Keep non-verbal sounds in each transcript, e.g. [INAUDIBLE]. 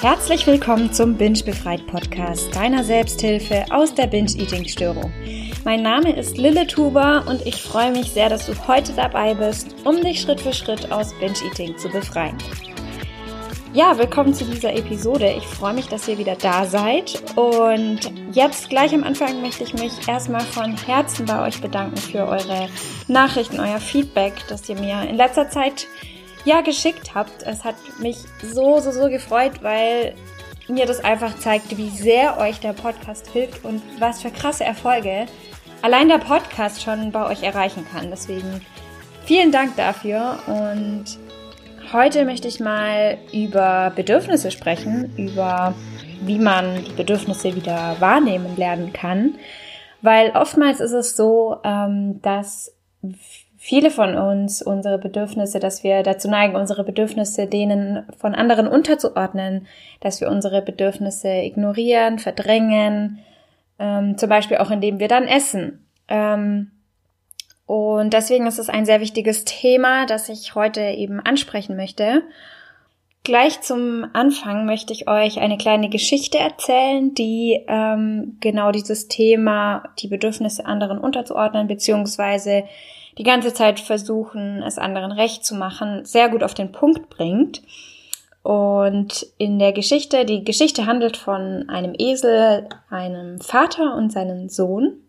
Herzlich willkommen zum Binge Befreit Podcast, deiner Selbsthilfe aus der Binge-Eating-Störung. Mein Name ist Lille Tuber und ich freue mich sehr, dass du heute dabei bist, um dich Schritt für Schritt aus Binge-Eating zu befreien. Ja, willkommen zu dieser Episode. Ich freue mich, dass ihr wieder da seid. Und jetzt gleich am Anfang möchte ich mich erstmal von Herzen bei euch bedanken für eure Nachrichten, euer Feedback, das ihr mir in letzter Zeit ja geschickt habt. Es hat mich so, so, so gefreut, weil mir das einfach zeigt, wie sehr euch der Podcast hilft und was für krasse Erfolge allein der Podcast schon bei euch erreichen kann. Deswegen vielen Dank dafür und heute möchte ich mal über Bedürfnisse sprechen, über wie man die Bedürfnisse wieder wahrnehmen lernen kann, weil oftmals ist es so, ähm, dass viele von uns unsere Bedürfnisse, dass wir dazu neigen, unsere Bedürfnisse denen von anderen unterzuordnen, dass wir unsere Bedürfnisse ignorieren, verdrängen, ähm, zum Beispiel auch indem wir dann essen. Ähm, und deswegen ist es ein sehr wichtiges Thema, das ich heute eben ansprechen möchte. Gleich zum Anfang möchte ich euch eine kleine Geschichte erzählen, die ähm, genau dieses Thema, die Bedürfnisse anderen unterzuordnen, beziehungsweise die ganze Zeit versuchen, es anderen recht zu machen, sehr gut auf den Punkt bringt. Und in der Geschichte, die Geschichte handelt von einem Esel, einem Vater und seinem Sohn.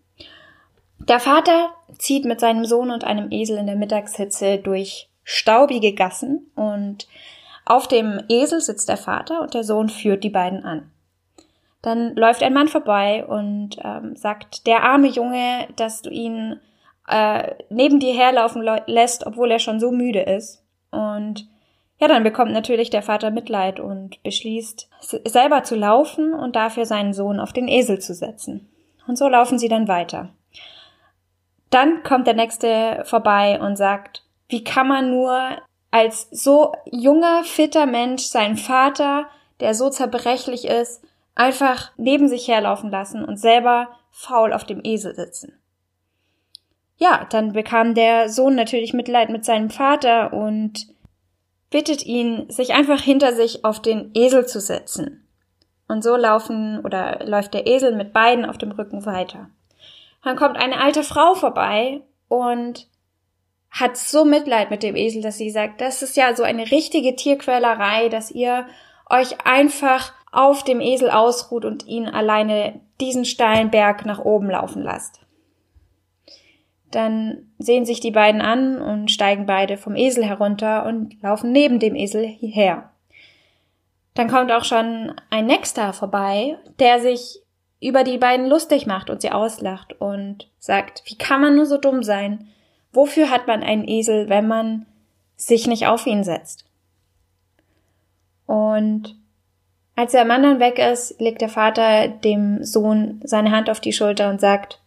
Der Vater zieht mit seinem Sohn und einem Esel in der Mittagshitze durch staubige Gassen und auf dem Esel sitzt der Vater und der Sohn führt die beiden an. Dann läuft ein Mann vorbei und ähm, sagt, der arme Junge, dass du ihn äh, neben dir herlaufen lässt, obwohl er schon so müde ist. Und ja, dann bekommt natürlich der Vater Mitleid und beschließt, selber zu laufen und dafür seinen Sohn auf den Esel zu setzen. Und so laufen sie dann weiter. Dann kommt der nächste vorbei und sagt, wie kann man nur als so junger, fitter Mensch seinen Vater, der so zerbrechlich ist, einfach neben sich herlaufen lassen und selber faul auf dem Esel sitzen ja, dann bekam der Sohn natürlich Mitleid mit seinem Vater und bittet ihn, sich einfach hinter sich auf den Esel zu setzen. Und so laufen oder läuft der Esel mit beiden auf dem Rücken weiter. Dann kommt eine alte Frau vorbei und hat so Mitleid mit dem Esel, dass sie sagt, das ist ja so eine richtige Tierquälerei, dass ihr euch einfach auf dem Esel ausruht und ihn alleine diesen steilen Berg nach oben laufen lasst. Dann sehen sich die beiden an und steigen beide vom Esel herunter und laufen neben dem Esel her. Dann kommt auch schon ein Nächster vorbei, der sich über die beiden lustig macht und sie auslacht und sagt, wie kann man nur so dumm sein? Wofür hat man einen Esel, wenn man sich nicht auf ihn setzt? Und als der Mann dann weg ist, legt der Vater dem Sohn seine Hand auf die Schulter und sagt,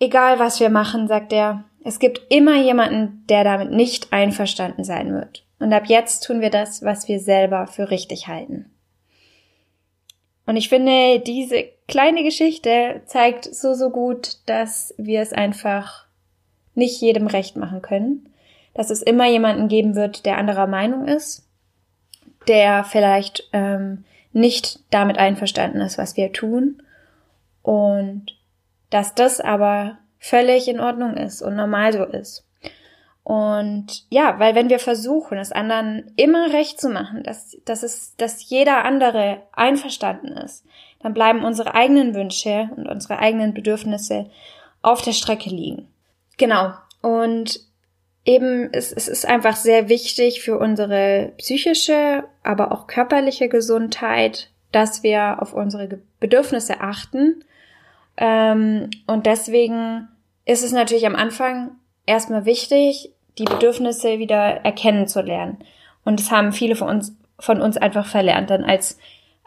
Egal was wir machen, sagt er, es gibt immer jemanden, der damit nicht einverstanden sein wird. Und ab jetzt tun wir das, was wir selber für richtig halten. Und ich finde, diese kleine Geschichte zeigt so, so gut, dass wir es einfach nicht jedem recht machen können. Dass es immer jemanden geben wird, der anderer Meinung ist, der vielleicht ähm, nicht damit einverstanden ist, was wir tun. Und dass das aber völlig in Ordnung ist und normal so ist. Und ja, weil wenn wir versuchen, es anderen immer recht zu machen, dass, dass es, dass jeder andere einverstanden ist, dann bleiben unsere eigenen Wünsche und unsere eigenen Bedürfnisse auf der Strecke liegen. Genau. Und eben, es, es ist einfach sehr wichtig für unsere psychische, aber auch körperliche Gesundheit, dass wir auf unsere Bedürfnisse achten ähm, und deswegen ist es natürlich am Anfang erstmal wichtig, die Bedürfnisse wieder erkennen zu lernen. Und das haben viele von uns, von uns einfach verlernt. Dann als,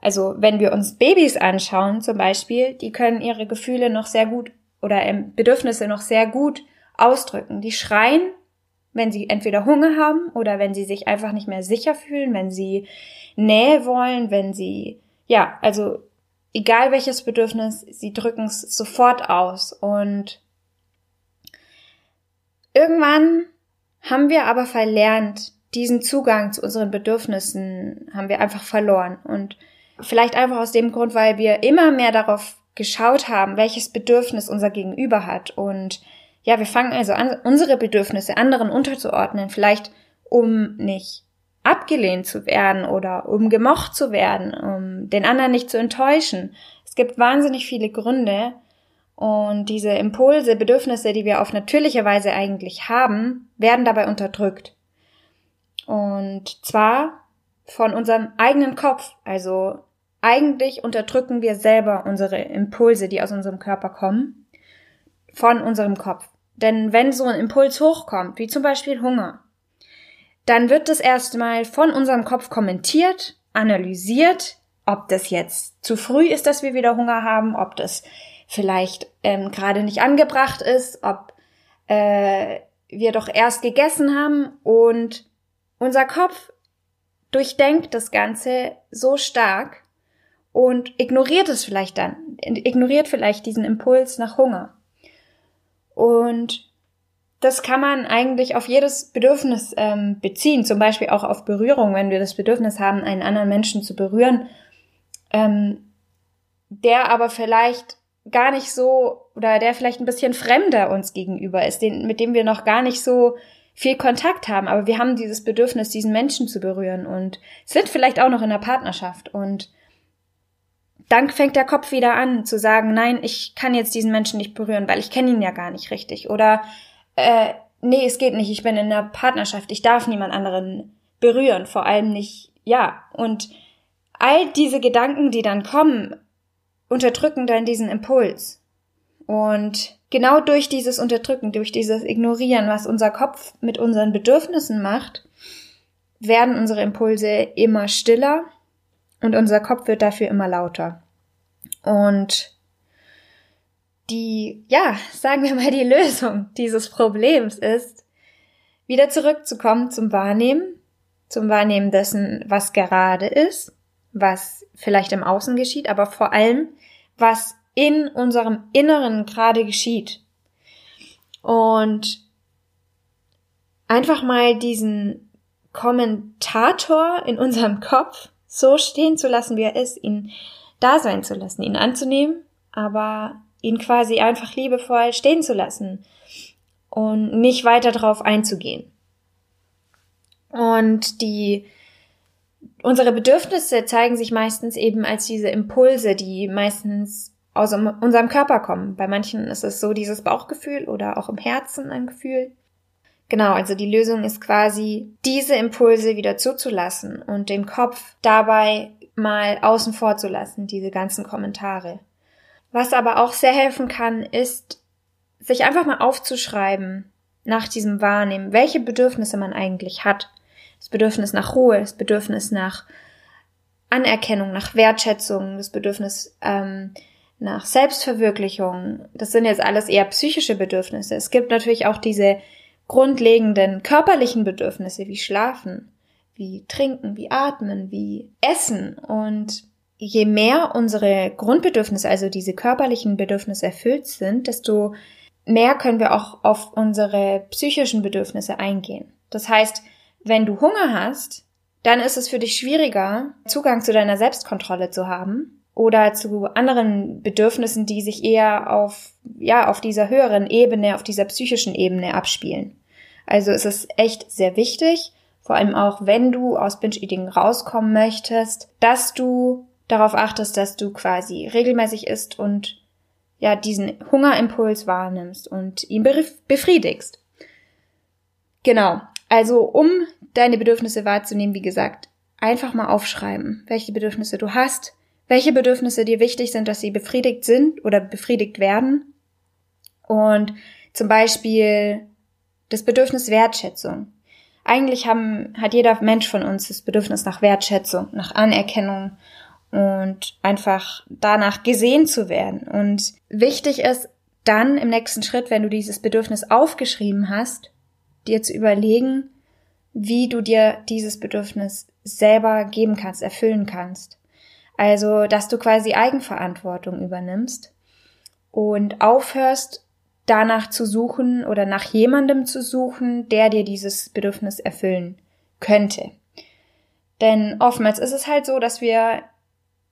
also wenn wir uns Babys anschauen zum Beispiel, die können ihre Gefühle noch sehr gut oder ähm, Bedürfnisse noch sehr gut ausdrücken. Die schreien, wenn sie entweder Hunger haben oder wenn sie sich einfach nicht mehr sicher fühlen, wenn sie Nähe wollen, wenn sie, ja, also egal welches Bedürfnis, sie drücken es sofort aus. Und irgendwann haben wir aber verlernt, diesen Zugang zu unseren Bedürfnissen haben wir einfach verloren. Und vielleicht einfach aus dem Grund, weil wir immer mehr darauf geschaut haben, welches Bedürfnis unser Gegenüber hat. Und ja, wir fangen also an, unsere Bedürfnisse anderen unterzuordnen, vielleicht um nicht abgelehnt zu werden oder um gemocht zu werden, um den anderen nicht zu enttäuschen. Es gibt wahnsinnig viele Gründe und diese Impulse, Bedürfnisse, die wir auf natürliche Weise eigentlich haben, werden dabei unterdrückt. Und zwar von unserem eigenen Kopf. Also eigentlich unterdrücken wir selber unsere Impulse, die aus unserem Körper kommen, von unserem Kopf. Denn wenn so ein Impuls hochkommt, wie zum Beispiel Hunger, dann wird das erstmal von unserem Kopf kommentiert, analysiert, ob das jetzt zu früh ist, dass wir wieder Hunger haben, ob das vielleicht ähm, gerade nicht angebracht ist, ob äh, wir doch erst gegessen haben und unser Kopf durchdenkt das Ganze so stark und ignoriert es vielleicht dann, ignoriert vielleicht diesen Impuls nach Hunger. Und das kann man eigentlich auf jedes Bedürfnis ähm, beziehen, zum Beispiel auch auf Berührung, wenn wir das Bedürfnis haben, einen anderen Menschen zu berühren, ähm, der aber vielleicht gar nicht so oder der vielleicht ein bisschen fremder uns gegenüber ist, den, mit dem wir noch gar nicht so viel Kontakt haben, aber wir haben dieses Bedürfnis, diesen Menschen zu berühren und sind vielleicht auch noch in der Partnerschaft. Und dann fängt der Kopf wieder an zu sagen, nein, ich kann jetzt diesen Menschen nicht berühren, weil ich kenne ihn ja gar nicht richtig. Oder äh, nee, es geht nicht, ich bin in einer Partnerschaft, ich darf niemand anderen berühren, vor allem nicht, ja, und all diese Gedanken, die dann kommen, unterdrücken dann diesen Impuls. Und genau durch dieses Unterdrücken, durch dieses Ignorieren, was unser Kopf mit unseren Bedürfnissen macht, werden unsere Impulse immer stiller und unser Kopf wird dafür immer lauter. Und die, ja, sagen wir mal, die Lösung dieses Problems ist, wieder zurückzukommen zum Wahrnehmen, zum Wahrnehmen dessen, was gerade ist, was vielleicht im Außen geschieht, aber vor allem, was in unserem Inneren gerade geschieht. Und einfach mal diesen Kommentator in unserem Kopf so stehen zu lassen, wie er ist, ihn da sein zu lassen, ihn anzunehmen, aber ihn quasi einfach liebevoll stehen zu lassen und nicht weiter darauf einzugehen. Und die unsere Bedürfnisse zeigen sich meistens eben als diese Impulse, die meistens aus unserem Körper kommen. Bei manchen ist es so dieses Bauchgefühl oder auch im Herzen ein Gefühl. Genau, also die Lösung ist quasi, diese Impulse wieder zuzulassen und dem Kopf dabei mal außen vor zu lassen, diese ganzen Kommentare. Was aber auch sehr helfen kann, ist, sich einfach mal aufzuschreiben nach diesem Wahrnehmen, welche Bedürfnisse man eigentlich hat. Das Bedürfnis nach Ruhe, das Bedürfnis nach Anerkennung, nach Wertschätzung, das Bedürfnis ähm, nach Selbstverwirklichung. Das sind jetzt alles eher psychische Bedürfnisse. Es gibt natürlich auch diese grundlegenden körperlichen Bedürfnisse wie Schlafen, wie Trinken, wie Atmen, wie Essen und je mehr unsere Grundbedürfnisse, also diese körperlichen Bedürfnisse erfüllt sind, desto mehr können wir auch auf unsere psychischen Bedürfnisse eingehen. Das heißt, wenn du Hunger hast, dann ist es für dich schwieriger, Zugang zu deiner Selbstkontrolle zu haben oder zu anderen Bedürfnissen, die sich eher auf, ja, auf dieser höheren Ebene, auf dieser psychischen Ebene abspielen. Also es ist echt sehr wichtig, vor allem auch wenn du aus Binge-Eating rauskommen möchtest, dass du darauf achtest, dass du quasi regelmäßig isst und ja, diesen Hungerimpuls wahrnimmst und ihn befriedigst. Genau. Also, um deine Bedürfnisse wahrzunehmen, wie gesagt, einfach mal aufschreiben, welche Bedürfnisse du hast, welche Bedürfnisse dir wichtig sind, dass sie befriedigt sind oder befriedigt werden. Und zum Beispiel das Bedürfnis Wertschätzung. Eigentlich haben, hat jeder Mensch von uns das Bedürfnis nach Wertschätzung, nach Anerkennung und einfach danach gesehen zu werden. Und wichtig ist dann im nächsten Schritt, wenn du dieses Bedürfnis aufgeschrieben hast, dir zu überlegen, wie du dir dieses Bedürfnis selber geben kannst, erfüllen kannst. Also, dass du quasi Eigenverantwortung übernimmst und aufhörst, danach zu suchen oder nach jemandem zu suchen, der dir dieses Bedürfnis erfüllen könnte. Denn oftmals ist es halt so, dass wir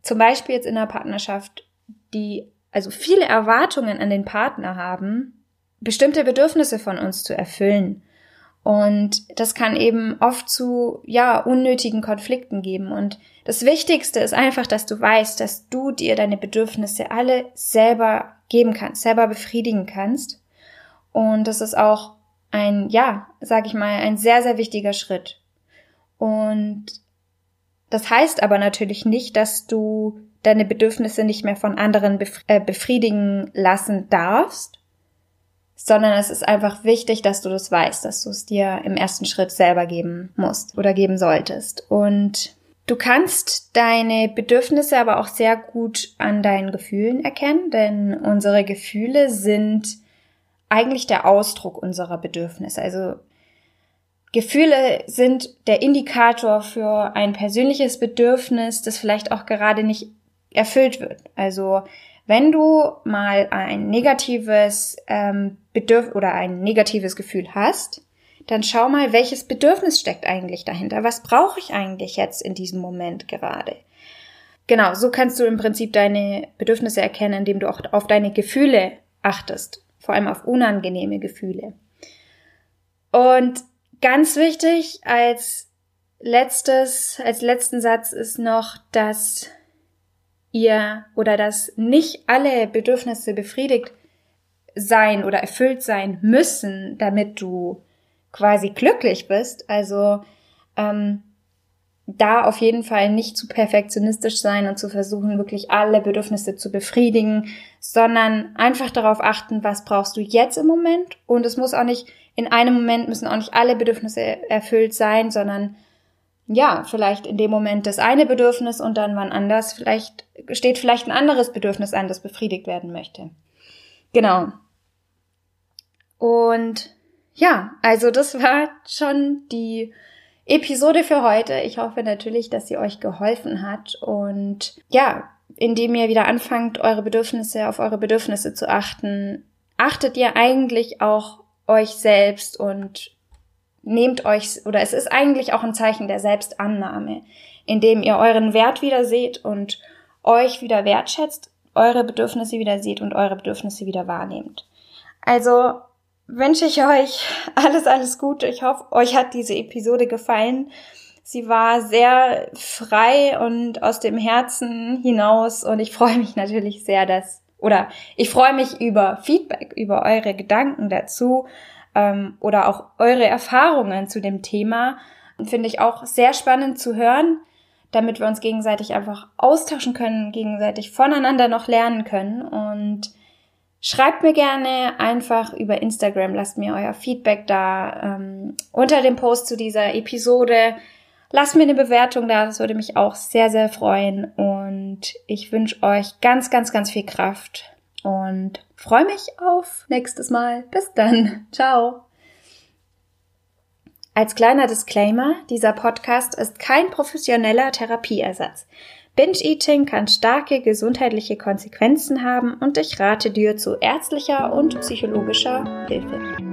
zum Beispiel jetzt in einer Partnerschaft, die also viele Erwartungen an den Partner haben, bestimmte Bedürfnisse von uns zu erfüllen. Und das kann eben oft zu, ja, unnötigen Konflikten geben. Und das Wichtigste ist einfach, dass du weißt, dass du dir deine Bedürfnisse alle selber geben kannst, selber befriedigen kannst. Und das ist auch ein, ja, sag ich mal, ein sehr, sehr wichtiger Schritt. Und das heißt aber natürlich nicht, dass du deine Bedürfnisse nicht mehr von anderen äh, befriedigen lassen darfst, sondern es ist einfach wichtig, dass du das weißt, dass du es dir im ersten Schritt selber geben musst oder geben solltest. Und du kannst deine Bedürfnisse aber auch sehr gut an deinen Gefühlen erkennen, denn unsere Gefühle sind eigentlich der Ausdruck unserer Bedürfnisse. Also Gefühle sind der Indikator für ein persönliches Bedürfnis, das vielleicht auch gerade nicht erfüllt wird. Also wenn du mal ein negatives ähm, Bedürf oder ein negatives Gefühl hast, dann schau mal, welches Bedürfnis steckt eigentlich dahinter. Was brauche ich eigentlich jetzt in diesem Moment gerade? Genau, so kannst du im Prinzip deine Bedürfnisse erkennen, indem du auch auf deine Gefühle achtest, vor allem auf unangenehme Gefühle. Und Ganz wichtig als letztes, als letzten Satz ist noch, dass ihr oder dass nicht alle Bedürfnisse befriedigt sein oder erfüllt sein müssen, damit du quasi glücklich bist. Also ähm, da auf jeden Fall nicht zu perfektionistisch sein und zu versuchen, wirklich alle Bedürfnisse zu befriedigen, sondern einfach darauf achten, was brauchst du jetzt im Moment. Und es muss auch nicht, in einem Moment müssen auch nicht alle Bedürfnisse erfüllt sein, sondern ja, vielleicht in dem Moment das eine Bedürfnis und dann wann anders, vielleicht steht vielleicht ein anderes Bedürfnis an, das befriedigt werden möchte. Genau. Und ja, also das war schon die Episode für heute. Ich hoffe natürlich, dass sie euch geholfen hat und ja, indem ihr wieder anfangt, eure Bedürfnisse auf eure Bedürfnisse zu achten, achtet ihr eigentlich auch euch selbst und nehmt euch oder es ist eigentlich auch ein Zeichen der Selbstannahme, indem ihr euren Wert wieder seht und euch wieder wertschätzt, eure Bedürfnisse wieder seht und eure Bedürfnisse wieder wahrnehmt. Also wünsche ich euch alles, alles Gute. Ich hoffe, euch hat diese Episode gefallen. Sie war sehr frei und aus dem Herzen hinaus und ich freue mich natürlich sehr, dass, oder ich freue mich über Feedback, über eure Gedanken dazu ähm, oder auch eure Erfahrungen zu dem Thema. Finde ich auch sehr spannend zu hören, damit wir uns gegenseitig einfach austauschen können, gegenseitig voneinander noch lernen können und Schreibt mir gerne einfach über Instagram, lasst mir euer Feedback da ähm, unter dem Post zu dieser Episode. Lasst mir eine Bewertung da, das würde mich auch sehr, sehr freuen. Und ich wünsche euch ganz, ganz, ganz viel Kraft und freue mich auf nächstes Mal. Bis dann. [LAUGHS] Ciao. Als kleiner Disclaimer, dieser Podcast ist kein professioneller Therapieersatz. Binge-Eating kann starke gesundheitliche Konsequenzen haben und ich rate dir zu ärztlicher und psychologischer Hilfe.